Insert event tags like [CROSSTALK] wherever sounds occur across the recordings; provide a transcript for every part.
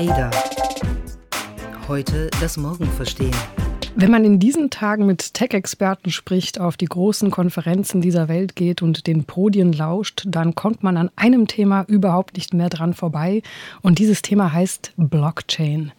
Ada. Heute das Morgen verstehen. Wenn man in diesen Tagen mit Tech-Experten spricht, auf die großen Konferenzen dieser Welt geht und den Podien lauscht, dann kommt man an einem Thema überhaupt nicht mehr dran vorbei. Und dieses Thema heißt Blockchain.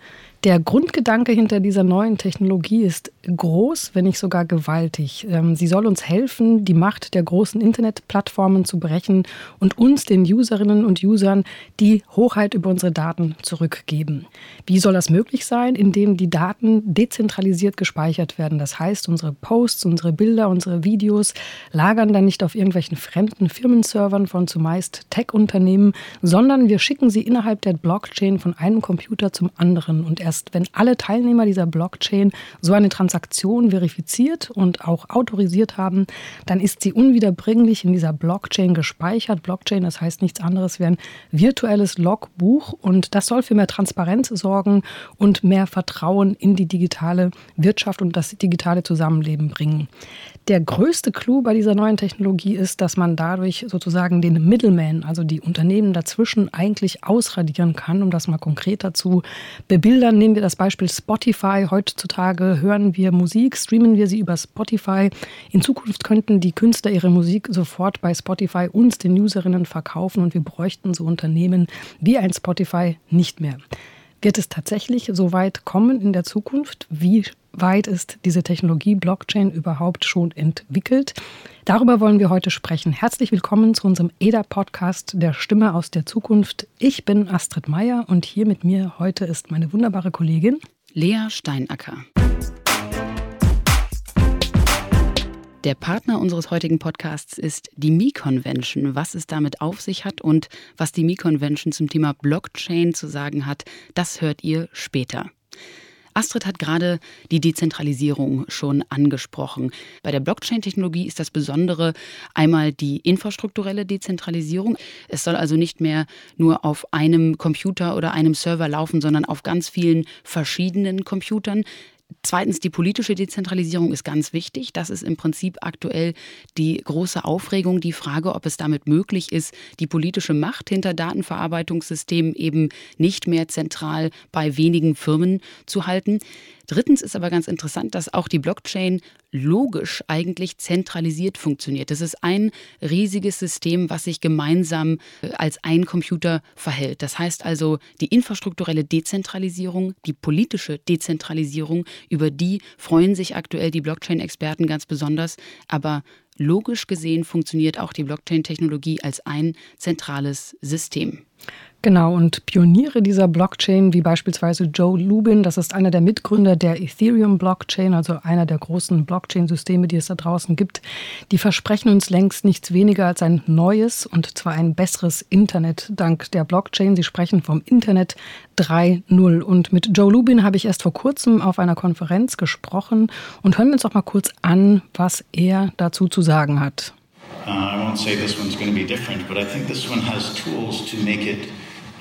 Der Grundgedanke hinter dieser neuen Technologie ist groß, wenn nicht sogar gewaltig. Ähm, sie soll uns helfen, die Macht der großen Internetplattformen zu brechen und uns, den Userinnen und Usern, die Hochheit über unsere Daten zurückgeben. Wie soll das möglich sein? Indem die Daten dezentralisiert gespeichert werden. Das heißt, unsere Posts, unsere Bilder, unsere Videos lagern dann nicht auf irgendwelchen fremden Firmenservern von zumeist Tech-Unternehmen, sondern wir schicken sie innerhalb der Blockchain von einem Computer zum anderen und erst wenn alle Teilnehmer dieser Blockchain so eine Transaktion verifiziert und auch autorisiert haben, dann ist sie unwiederbringlich in dieser Blockchain gespeichert. Blockchain, das heißt nichts anderes wie ein virtuelles Logbuch und das soll für mehr Transparenz sorgen und mehr Vertrauen in die digitale Wirtschaft und das digitale Zusammenleben bringen. Der größte Clou bei dieser neuen Technologie ist, dass man dadurch sozusagen den Middleman, also die Unternehmen dazwischen, eigentlich ausradieren kann, um das mal konkreter zu bebildern nehmen wir das Beispiel Spotify. Heutzutage hören wir Musik, streamen wir sie über Spotify. In Zukunft könnten die Künstler ihre Musik sofort bei Spotify uns, den Userinnen, verkaufen und wir bräuchten so Unternehmen wie ein Spotify nicht mehr. Wird es tatsächlich so weit kommen in der Zukunft? Wie weit ist diese Technologie Blockchain überhaupt schon entwickelt? Darüber wollen wir heute sprechen. Herzlich willkommen zu unserem EDA-Podcast der Stimme aus der Zukunft. Ich bin Astrid Meyer und hier mit mir heute ist meine wunderbare Kollegin Lea Steinacker. Der Partner unseres heutigen Podcasts ist die Mi-Convention. Was es damit auf sich hat und was die Mi-Convention zum Thema Blockchain zu sagen hat, das hört ihr später. Astrid hat gerade die Dezentralisierung schon angesprochen. Bei der Blockchain-Technologie ist das Besondere einmal die infrastrukturelle Dezentralisierung. Es soll also nicht mehr nur auf einem Computer oder einem Server laufen, sondern auf ganz vielen verschiedenen Computern. Zweitens, die politische Dezentralisierung ist ganz wichtig. Das ist im Prinzip aktuell die große Aufregung, die Frage, ob es damit möglich ist, die politische Macht hinter Datenverarbeitungssystemen eben nicht mehr zentral bei wenigen Firmen zu halten. Drittens ist aber ganz interessant, dass auch die Blockchain logisch eigentlich zentralisiert funktioniert. Das ist ein riesiges System, was sich gemeinsam äh, als ein Computer verhält. Das heißt also, die infrastrukturelle Dezentralisierung, die politische Dezentralisierung, über die freuen sich aktuell die Blockchain-Experten ganz besonders. Aber logisch gesehen funktioniert auch die Blockchain-Technologie als ein zentrales System. Genau, und Pioniere dieser Blockchain, wie beispielsweise Joe Lubin, das ist einer der Mitgründer der Ethereum-Blockchain, also einer der großen Blockchain-Systeme, die es da draußen gibt, die versprechen uns längst nichts weniger als ein neues und zwar ein besseres Internet dank der Blockchain. Sie sprechen vom Internet 3.0. Und mit Joe Lubin habe ich erst vor kurzem auf einer Konferenz gesprochen und hören wir uns doch mal kurz an, was er dazu zu sagen hat. Uh, I won't say this one's going to be different, but I think this one has tools to make it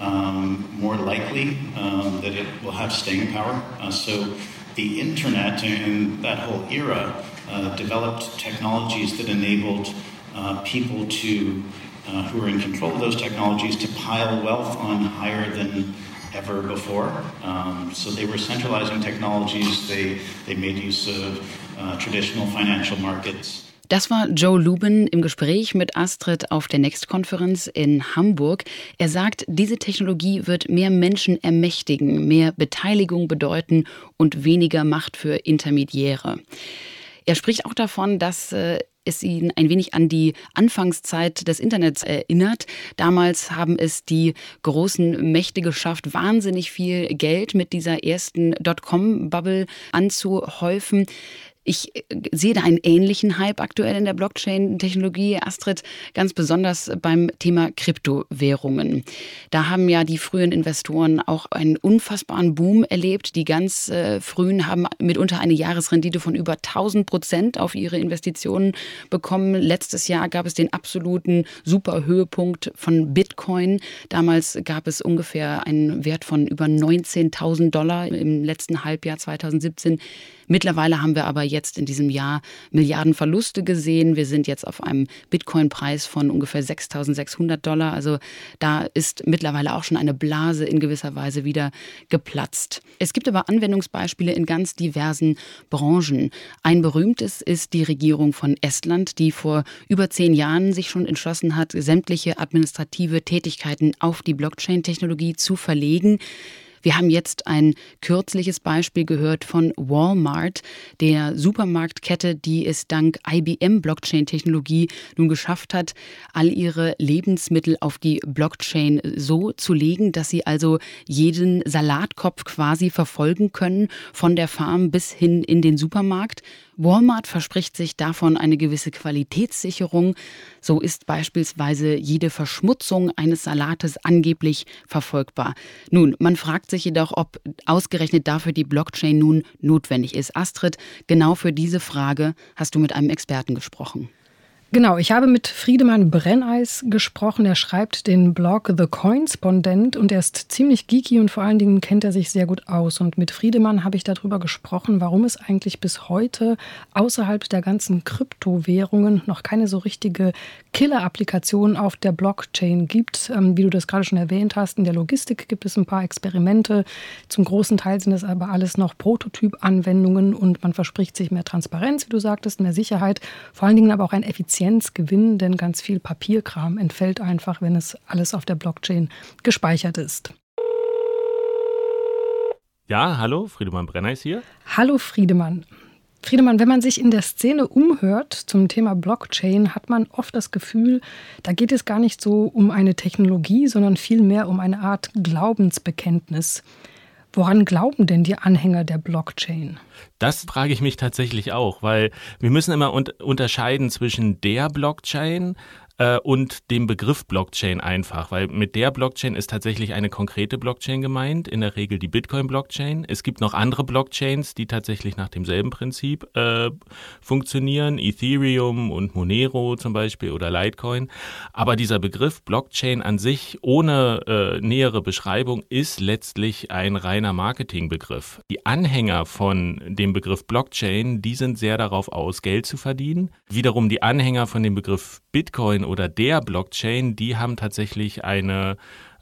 um, more likely um, that it will have staying power. Uh, so the internet and that whole era uh, developed technologies that enabled uh, people to, uh, who were in control of those technologies, to pile wealth on higher than ever before. Um, so they were centralizing technologies. They they made use of uh, traditional financial markets. Das war Joe Lubin im Gespräch mit Astrid auf der Next-Konferenz in Hamburg. Er sagt, diese Technologie wird mehr Menschen ermächtigen, mehr Beteiligung bedeuten und weniger Macht für Intermediäre. Er spricht auch davon, dass äh, es ihn ein wenig an die Anfangszeit des Internets erinnert. Damals haben es die großen Mächte geschafft, wahnsinnig viel Geld mit dieser ersten Dotcom-Bubble anzuhäufen. Ich äh, sehe da einen ähnlichen Hype aktuell in der Blockchain-Technologie, Astrid, ganz besonders beim Thema Kryptowährungen. Da haben ja die frühen Investoren auch einen unfassbaren Boom erlebt. Die ganz äh, frühen haben mitunter eine Jahresrendite von über 1000 Prozent auf ihre Investitionen bekommen. Letztes Jahr gab es den absoluten Superhöhepunkt von Bitcoin. Damals gab es ungefähr einen Wert von über 19.000 Dollar im letzten Halbjahr 2017. Mittlerweile haben wir aber jetzt in diesem Jahr Milliarden Verluste gesehen. Wir sind jetzt auf einem Bitcoin-Preis von ungefähr 6.600 Dollar. Also da ist mittlerweile auch schon eine Blase in gewisser Weise wieder geplatzt. Es gibt aber Anwendungsbeispiele in ganz diversen Branchen. Ein berühmtes ist die Regierung von Estland, die vor über zehn Jahren sich schon entschlossen hat, sämtliche administrative Tätigkeiten auf die Blockchain-Technologie zu verlegen. Wir haben jetzt ein kürzliches Beispiel gehört von Walmart, der Supermarktkette, die es dank IBM-Blockchain-Technologie nun geschafft hat, all ihre Lebensmittel auf die Blockchain so zu legen, dass sie also jeden Salatkopf quasi verfolgen können, von der Farm bis hin in den Supermarkt. Walmart verspricht sich davon eine gewisse Qualitätssicherung. So ist beispielsweise jede Verschmutzung eines Salates angeblich verfolgbar. Nun, man fragt sich jedoch, ob ausgerechnet dafür die Blockchain nun notwendig ist. Astrid, genau für diese Frage hast du mit einem Experten gesprochen. Genau, ich habe mit Friedemann Brenneis gesprochen. Er schreibt den Blog The Coinspondent und er ist ziemlich geeky und vor allen Dingen kennt er sich sehr gut aus. Und mit Friedemann habe ich darüber gesprochen, warum es eigentlich bis heute außerhalb der ganzen Kryptowährungen noch keine so richtige Killer-Applikation auf der Blockchain gibt. Ähm, wie du das gerade schon erwähnt hast, in der Logistik gibt es ein paar Experimente. Zum großen Teil sind es aber alles noch Prototyp-Anwendungen und man verspricht sich mehr Transparenz, wie du sagtest, mehr Sicherheit, vor allen Dingen aber auch ein Effizienz Effizienzgewinn, denn ganz viel Papierkram entfällt einfach, wenn es alles auf der Blockchain gespeichert ist. Ja, hallo, Friedemann Brenner ist hier. Hallo Friedemann. Friedemann, wenn man sich in der Szene umhört zum Thema Blockchain, hat man oft das Gefühl, da geht es gar nicht so um eine Technologie, sondern vielmehr um eine Art Glaubensbekenntnis. Woran glauben denn die Anhänger der Blockchain? Das frage ich mich tatsächlich auch, weil wir müssen immer un unterscheiden zwischen der Blockchain, äh, und dem Begriff Blockchain einfach, weil mit der Blockchain ist tatsächlich eine konkrete Blockchain gemeint, in der Regel die Bitcoin-Blockchain. Es gibt noch andere Blockchains, die tatsächlich nach demselben Prinzip äh, funktionieren, Ethereum und Monero zum Beispiel oder Litecoin. Aber dieser Begriff Blockchain an sich ohne äh, nähere Beschreibung ist letztlich ein reiner Marketingbegriff. Die Anhänger von dem Begriff Blockchain, die sind sehr darauf aus, Geld zu verdienen. Wiederum die Anhänger von dem Begriff Bitcoin oder der Blockchain, die haben tatsächlich eine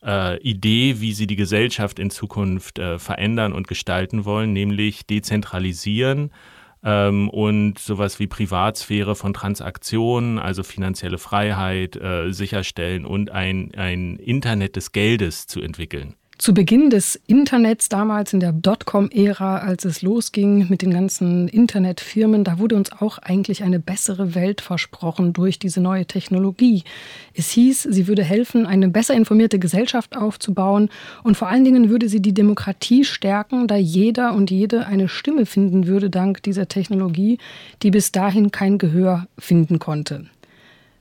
äh, Idee, wie sie die Gesellschaft in Zukunft äh, verändern und gestalten wollen, nämlich dezentralisieren ähm, und sowas wie Privatsphäre von Transaktionen, also finanzielle Freiheit äh, sicherstellen und ein, ein Internet des Geldes zu entwickeln. Zu Beginn des Internets, damals in der Dotcom-Ära, als es losging mit den ganzen Internetfirmen, da wurde uns auch eigentlich eine bessere Welt versprochen durch diese neue Technologie. Es hieß, sie würde helfen, eine besser informierte Gesellschaft aufzubauen und vor allen Dingen würde sie die Demokratie stärken, da jeder und jede eine Stimme finden würde dank dieser Technologie, die bis dahin kein Gehör finden konnte.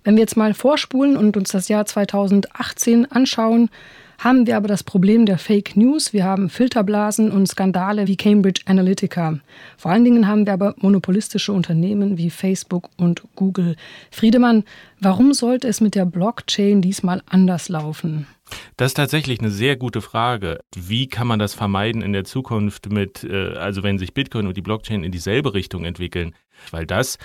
Wenn wir jetzt mal vorspulen und uns das Jahr 2018 anschauen, haben wir aber das Problem der Fake News. Wir haben Filterblasen und Skandale wie Cambridge Analytica. Vor allen Dingen haben wir aber monopolistische Unternehmen wie Facebook und Google. Friedemann, warum sollte es mit der Blockchain diesmal anders laufen? Das ist tatsächlich eine sehr gute Frage. Wie kann man das vermeiden in der Zukunft mit, äh, also wenn sich Bitcoin und die Blockchain in dieselbe Richtung entwickeln? Weil das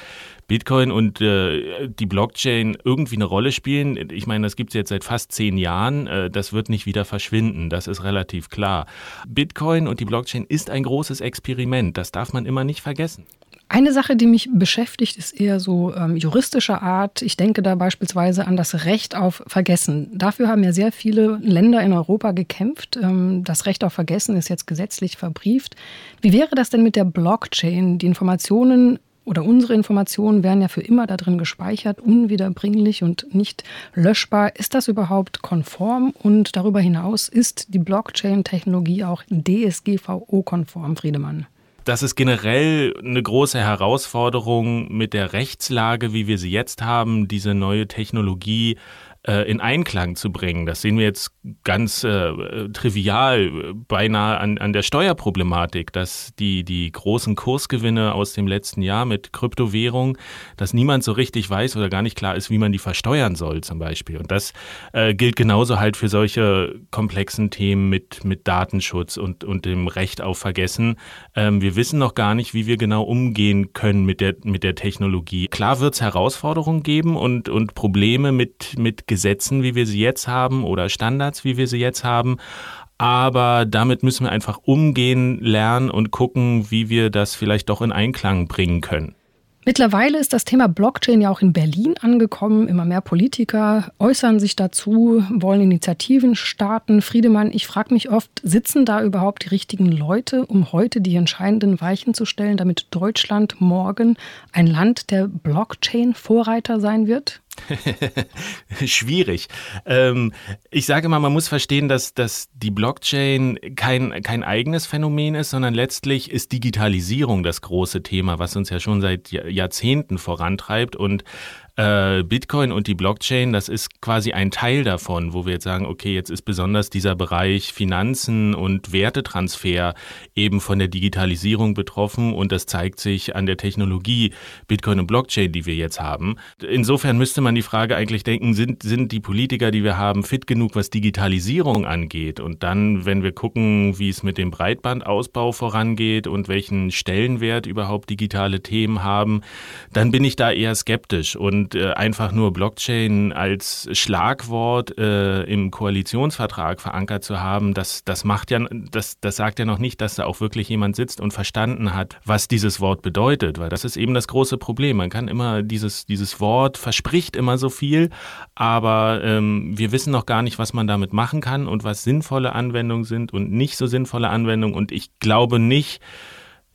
Bitcoin und äh, die Blockchain irgendwie eine Rolle spielen, ich meine, das gibt es jetzt seit fast zehn Jahren, äh, das wird nicht wieder verschwinden, das ist relativ klar. Bitcoin und die Blockchain ist ein großes Experiment, das darf man immer nicht vergessen. Eine Sache, die mich beschäftigt, ist eher so ähm, juristischer Art. Ich denke da beispielsweise an das Recht auf Vergessen. Dafür haben ja sehr viele Länder in Europa gekämpft. Ähm, das Recht auf Vergessen ist jetzt gesetzlich verbrieft. Wie wäre das denn mit der Blockchain? Die Informationen oder unsere Informationen werden ja für immer da drin gespeichert, unwiederbringlich und nicht löschbar. Ist das überhaupt konform? Und darüber hinaus ist die Blockchain-Technologie auch DSGVO-konform, Friedemann? Das ist generell eine große Herausforderung mit der Rechtslage, wie wir sie jetzt haben, diese neue Technologie äh, in Einklang zu bringen. Das sehen wir jetzt ganz äh, trivial, beinahe an, an der Steuerproblematik, dass die, die großen Kursgewinne aus dem letzten Jahr mit Kryptowährung, dass niemand so richtig weiß oder gar nicht klar ist, wie man die versteuern soll zum Beispiel. Und das äh, gilt genauso halt für solche komplexen Themen mit, mit Datenschutz und, und dem Recht auf Vergessen. Ähm, wir wissen noch gar nicht, wie wir genau umgehen können mit der, mit der Technologie. Klar wird es Herausforderungen geben und, und Probleme mit, mit Gesetzen, wie wir sie jetzt haben oder Standards, wie wir sie jetzt haben. Aber damit müssen wir einfach umgehen, lernen und gucken, wie wir das vielleicht doch in Einklang bringen können. Mittlerweile ist das Thema Blockchain ja auch in Berlin angekommen. Immer mehr Politiker äußern sich dazu, wollen Initiativen starten. Friedemann, ich frage mich oft, sitzen da überhaupt die richtigen Leute, um heute die entscheidenden Weichen zu stellen, damit Deutschland morgen ein Land der Blockchain-Vorreiter sein wird? [LAUGHS] Schwierig. Ähm, ich sage mal, man muss verstehen, dass, dass die Blockchain kein, kein eigenes Phänomen ist, sondern letztlich ist Digitalisierung das große Thema, was uns ja schon seit Jahrzehnten vorantreibt. Und äh, Bitcoin und die Blockchain, das ist quasi ein Teil davon, wo wir jetzt sagen, okay, jetzt ist besonders dieser Bereich Finanzen und Wertetransfer eben von der Digitalisierung betroffen und das zeigt sich an der Technologie Bitcoin und Blockchain, die wir jetzt haben. Insofern müsste man die Frage eigentlich denken, sind, sind die Politiker, die wir haben, fit genug, was Digitalisierung angeht? Und dann, wenn wir gucken, wie es mit dem Breitbandausbau vorangeht und welchen Stellenwert überhaupt digitale Themen haben, dann bin ich da eher skeptisch und und äh, einfach nur Blockchain als Schlagwort äh, im Koalitionsvertrag verankert zu haben, das, das macht ja, das, das sagt ja noch nicht, dass da auch wirklich jemand sitzt und verstanden hat, was dieses Wort bedeutet, weil das ist eben das große Problem. Man kann immer dieses, dieses Wort verspricht immer so viel, aber ähm, wir wissen noch gar nicht, was man damit machen kann und was sinnvolle Anwendungen sind und nicht so sinnvolle Anwendungen. Und ich glaube nicht,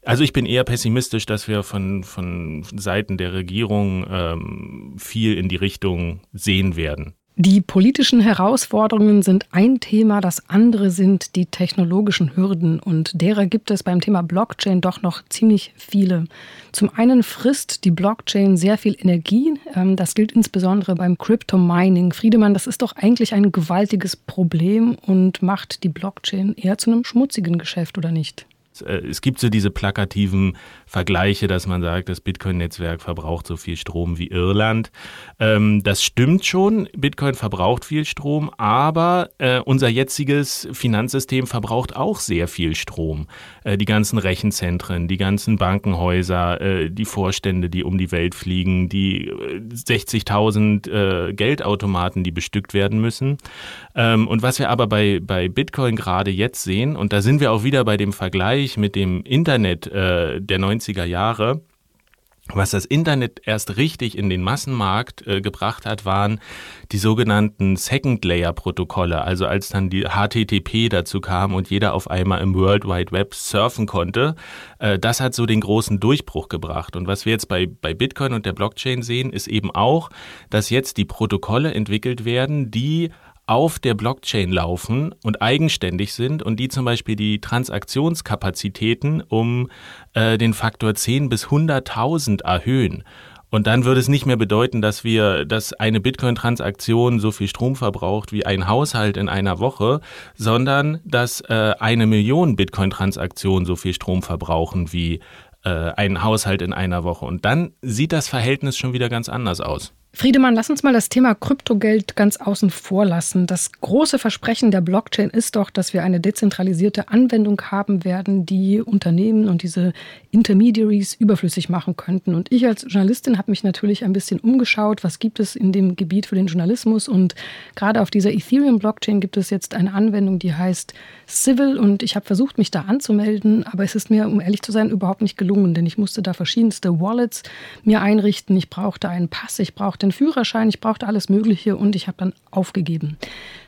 also ich bin eher pessimistisch, dass wir von, von Seiten der Regierung ähm, viel in die Richtung sehen werden. Die politischen Herausforderungen sind ein Thema, das andere sind die technologischen Hürden und derer gibt es beim Thema Blockchain doch noch ziemlich viele. Zum einen frisst die Blockchain sehr viel Energie, ähm, das gilt insbesondere beim Crypto Mining. Friedemann, das ist doch eigentlich ein gewaltiges Problem und macht die Blockchain eher zu einem schmutzigen Geschäft oder nicht? Äh, es gibt so diese plakativen Vergleiche, dass man sagt, das Bitcoin-Netzwerk verbraucht so viel Strom wie Irland. Ähm, das stimmt schon, Bitcoin verbraucht viel Strom, aber äh, unser jetziges Finanzsystem verbraucht auch sehr viel Strom. Äh, die ganzen Rechenzentren, die ganzen Bankenhäuser, äh, die Vorstände, die um die Welt fliegen, die 60.000 äh, Geldautomaten, die bestückt werden müssen. Ähm, und was wir aber bei, bei Bitcoin gerade jetzt sehen, und da sind wir auch wieder bei dem Vergleich, Vergleich mit dem Internet äh, der 90er Jahre, was das Internet erst richtig in den Massenmarkt äh, gebracht hat, waren die sogenannten Second-Layer-Protokolle. Also als dann die HTTP dazu kam und jeder auf einmal im World Wide Web surfen konnte, äh, das hat so den großen Durchbruch gebracht. Und was wir jetzt bei, bei Bitcoin und der Blockchain sehen, ist eben auch, dass jetzt die Protokolle entwickelt werden, die auf der Blockchain laufen und eigenständig sind und die zum Beispiel die Transaktionskapazitäten um äh, den Faktor 10 bis 100.000 erhöhen. Und dann würde es nicht mehr bedeuten, dass wir, dass eine Bitcoin-Transaktion so viel Strom verbraucht wie ein Haushalt in einer Woche, sondern dass äh, eine Million Bitcoin-Transaktionen so viel Strom verbrauchen wie äh, ein Haushalt in einer Woche. Und dann sieht das Verhältnis schon wieder ganz anders aus. Friedemann, lass uns mal das Thema Kryptogeld ganz außen vor lassen. Das große Versprechen der Blockchain ist doch, dass wir eine dezentralisierte Anwendung haben werden, die Unternehmen und diese Intermediaries überflüssig machen könnten. Und ich als Journalistin habe mich natürlich ein bisschen umgeschaut, was gibt es in dem Gebiet für den Journalismus. Und gerade auf dieser Ethereum-Blockchain gibt es jetzt eine Anwendung, die heißt Civil. Und ich habe versucht, mich da anzumelden, aber es ist mir, um ehrlich zu sein, überhaupt nicht gelungen, denn ich musste da verschiedenste Wallets mir einrichten. Ich brauchte einen Pass, ich brauchte den Führerschein, ich brauchte alles Mögliche und ich habe dann aufgegeben.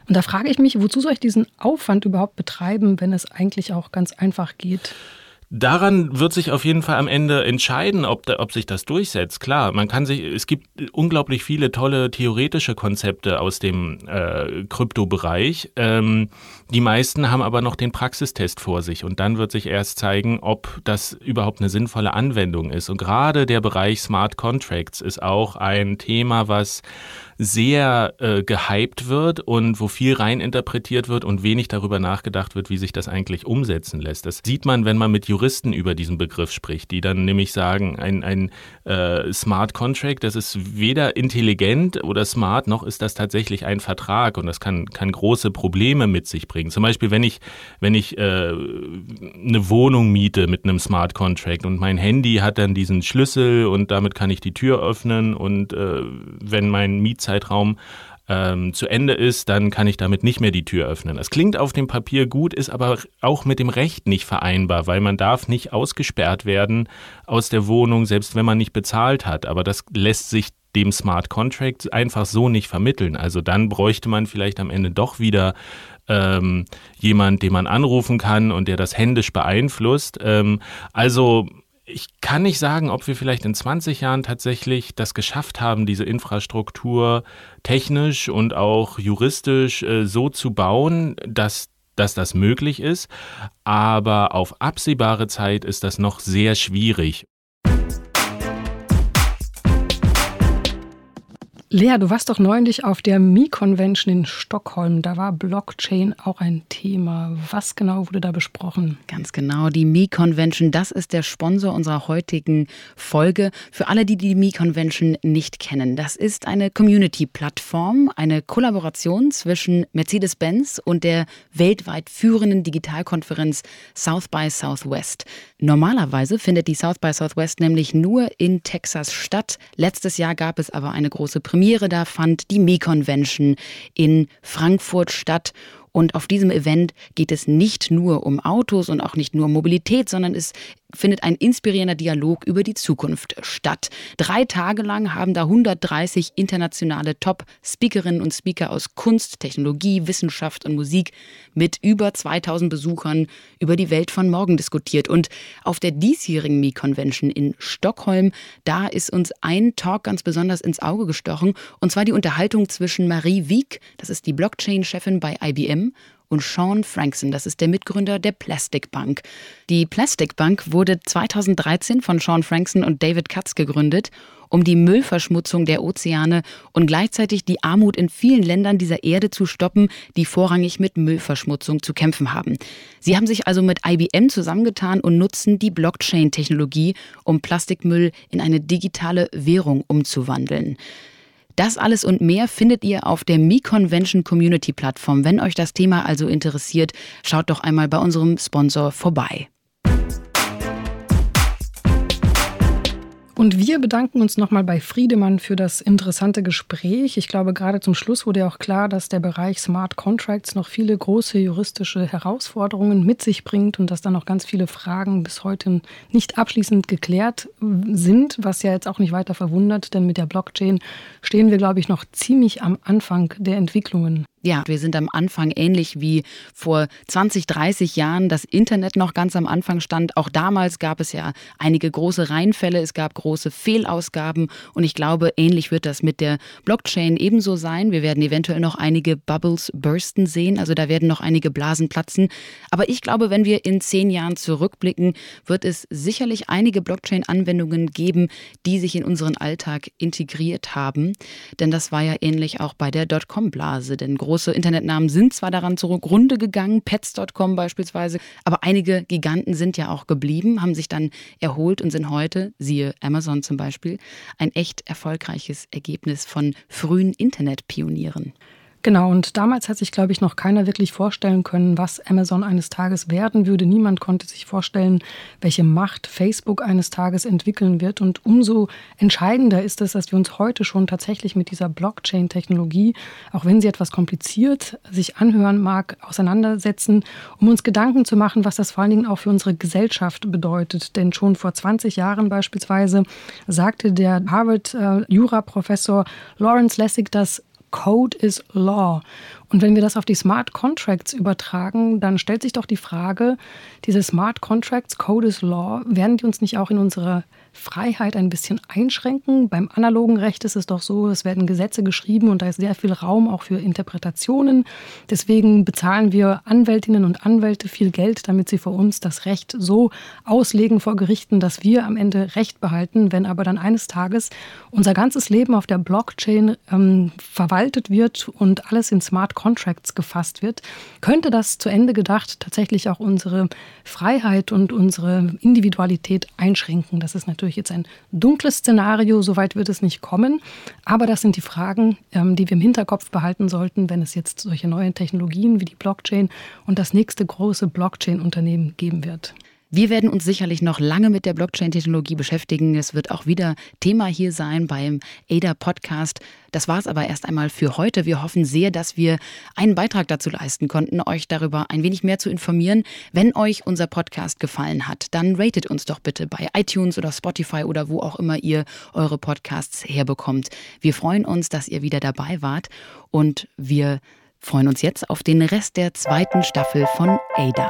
Und da frage ich mich, wozu soll ich diesen Aufwand überhaupt betreiben, wenn es eigentlich auch ganz einfach geht? Daran wird sich auf jeden Fall am Ende entscheiden, ob, da, ob sich das durchsetzt. Klar, man kann sich, es gibt unglaublich viele tolle theoretische Konzepte aus dem äh, Kryptobereich. Ähm, die meisten haben aber noch den Praxistest vor sich und dann wird sich erst zeigen, ob das überhaupt eine sinnvolle Anwendung ist. Und gerade der Bereich Smart Contracts ist auch ein Thema, was sehr äh, gehypt wird und wo viel reininterpretiert wird und wenig darüber nachgedacht wird, wie sich das eigentlich umsetzen lässt. Das sieht man, wenn man mit Juristen über diesen Begriff spricht, die dann nämlich sagen, ein, ein äh, Smart Contract, das ist weder intelligent oder smart, noch ist das tatsächlich ein Vertrag und das kann, kann große Probleme mit sich bringen. Zum Beispiel, wenn ich, wenn ich äh, eine Wohnung miete mit einem Smart Contract und mein Handy hat dann diesen Schlüssel und damit kann ich die Tür öffnen und äh, wenn mein Mietzeitraum Zeitraum ähm, zu Ende ist, dann kann ich damit nicht mehr die Tür öffnen. Das klingt auf dem Papier gut, ist aber auch mit dem Recht nicht vereinbar, weil man darf nicht ausgesperrt werden aus der Wohnung, selbst wenn man nicht bezahlt hat. Aber das lässt sich dem Smart Contract einfach so nicht vermitteln. Also dann bräuchte man vielleicht am Ende doch wieder ähm, jemand, den man anrufen kann und der das händisch beeinflusst. Ähm, also ich kann nicht sagen, ob wir vielleicht in 20 Jahren tatsächlich das geschafft haben, diese Infrastruktur technisch und auch juristisch äh, so zu bauen, dass dass das möglich ist, aber auf absehbare Zeit ist das noch sehr schwierig. Lea, du warst doch neulich auf der Mi-Convention in Stockholm. Da war Blockchain auch ein Thema. Was genau wurde da besprochen? Ganz genau, die Mi-Convention, das ist der Sponsor unserer heutigen Folge. Für alle, die die Mi-Convention nicht kennen, das ist eine Community-Plattform, eine Kollaboration zwischen Mercedes-Benz und der weltweit führenden Digitalkonferenz South by Southwest. Normalerweise findet die South by Southwest nämlich nur in Texas statt. Letztes Jahr gab es aber eine große Premiere Premiere da fand die Me-Convention in Frankfurt statt. Und auf diesem Event geht es nicht nur um Autos und auch nicht nur um Mobilität, sondern es findet ein inspirierender Dialog über die Zukunft statt. Drei Tage lang haben da 130 internationale Top-Speakerinnen und Speaker aus Kunst, Technologie, Wissenschaft und Musik mit über 2000 Besuchern über die Welt von morgen diskutiert. Und auf der diesjährigen Me-Convention in Stockholm, da ist uns ein Talk ganz besonders ins Auge gestochen, und zwar die Unterhaltung zwischen Marie Wieck, das ist die Blockchain-Chefin bei IBM, und Sean Frankson, das ist der Mitgründer der Plastic Bank. Die Plastic Bank wurde 2013 von Sean Frankson und David Katz gegründet, um die Müllverschmutzung der Ozeane und gleichzeitig die Armut in vielen Ländern dieser Erde zu stoppen, die vorrangig mit Müllverschmutzung zu kämpfen haben. Sie haben sich also mit IBM zusammengetan und nutzen die Blockchain-Technologie, um Plastikmüll in eine digitale Währung umzuwandeln. Das alles und mehr findet ihr auf der Mi-Convention Community Plattform. Wenn euch das Thema also interessiert, schaut doch einmal bei unserem Sponsor vorbei. Und wir bedanken uns nochmal bei Friedemann für das interessante Gespräch. Ich glaube, gerade zum Schluss wurde auch klar, dass der Bereich Smart Contracts noch viele große juristische Herausforderungen mit sich bringt und dass da noch ganz viele Fragen bis heute nicht abschließend geklärt sind, was ja jetzt auch nicht weiter verwundert, denn mit der Blockchain stehen wir, glaube ich, noch ziemlich am Anfang der Entwicklungen. Ja, wir sind am Anfang ähnlich wie vor 20, 30 Jahren das Internet noch ganz am Anfang stand. Auch damals gab es ja einige große Reinfälle, es gab große Fehlausgaben und ich glaube, ähnlich wird das mit der Blockchain ebenso sein. Wir werden eventuell noch einige Bubbles bursten sehen, also da werden noch einige Blasen platzen. Aber ich glaube, wenn wir in zehn Jahren zurückblicken, wird es sicherlich einige Blockchain-Anwendungen geben, die sich in unseren Alltag integriert haben. Denn das war ja ähnlich auch bei der Dotcom-Blase. Denn große Internetnamen sind zwar daran zugrunde gegangen, Pets.com beispielsweise, aber einige Giganten sind ja auch geblieben, haben sich dann erholt und sind heute, siehe Amazon zum Beispiel, ein echt erfolgreiches Ergebnis von frühen Internetpionieren. Genau, und damals hat sich, glaube ich, noch keiner wirklich vorstellen können, was Amazon eines Tages werden würde. Niemand konnte sich vorstellen, welche Macht Facebook eines Tages entwickeln wird. Und umso entscheidender ist es, dass wir uns heute schon tatsächlich mit dieser Blockchain-Technologie, auch wenn sie etwas kompliziert sich anhören mag, auseinandersetzen, um uns Gedanken zu machen, was das vor allen Dingen auch für unsere Gesellschaft bedeutet. Denn schon vor 20 Jahren beispielsweise sagte der Harvard-Jura-Professor Lawrence Lessig, dass Code is Law. Und wenn wir das auf die Smart Contracts übertragen, dann stellt sich doch die Frage, diese Smart Contracts, Code is Law, werden die uns nicht auch in unserer Freiheit ein bisschen einschränken. Beim analogen Recht ist es doch so, es werden Gesetze geschrieben und da ist sehr viel Raum auch für Interpretationen. Deswegen bezahlen wir Anwältinnen und Anwälte viel Geld, damit sie für uns das Recht so auslegen vor Gerichten, dass wir am Ende Recht behalten. Wenn aber dann eines Tages unser ganzes Leben auf der Blockchain ähm, verwaltet wird und alles in Smart Contracts gefasst wird, könnte das zu Ende gedacht tatsächlich auch unsere Freiheit und unsere Individualität einschränken. Das ist natürlich jetzt ein dunkles Szenario, soweit wird es nicht kommen. Aber das sind die Fragen, ähm, die wir im Hinterkopf behalten sollten, wenn es jetzt solche neuen Technologien wie die Blockchain und das nächste große Blockchain-Unternehmen geben wird. Wir werden uns sicherlich noch lange mit der Blockchain-Technologie beschäftigen. Es wird auch wieder Thema hier sein beim ADA-Podcast. Das war es aber erst einmal für heute. Wir hoffen sehr, dass wir einen Beitrag dazu leisten konnten, euch darüber ein wenig mehr zu informieren. Wenn euch unser Podcast gefallen hat, dann ratet uns doch bitte bei iTunes oder Spotify oder wo auch immer ihr eure Podcasts herbekommt. Wir freuen uns, dass ihr wieder dabei wart und wir freuen uns jetzt auf den Rest der zweiten Staffel von ADA.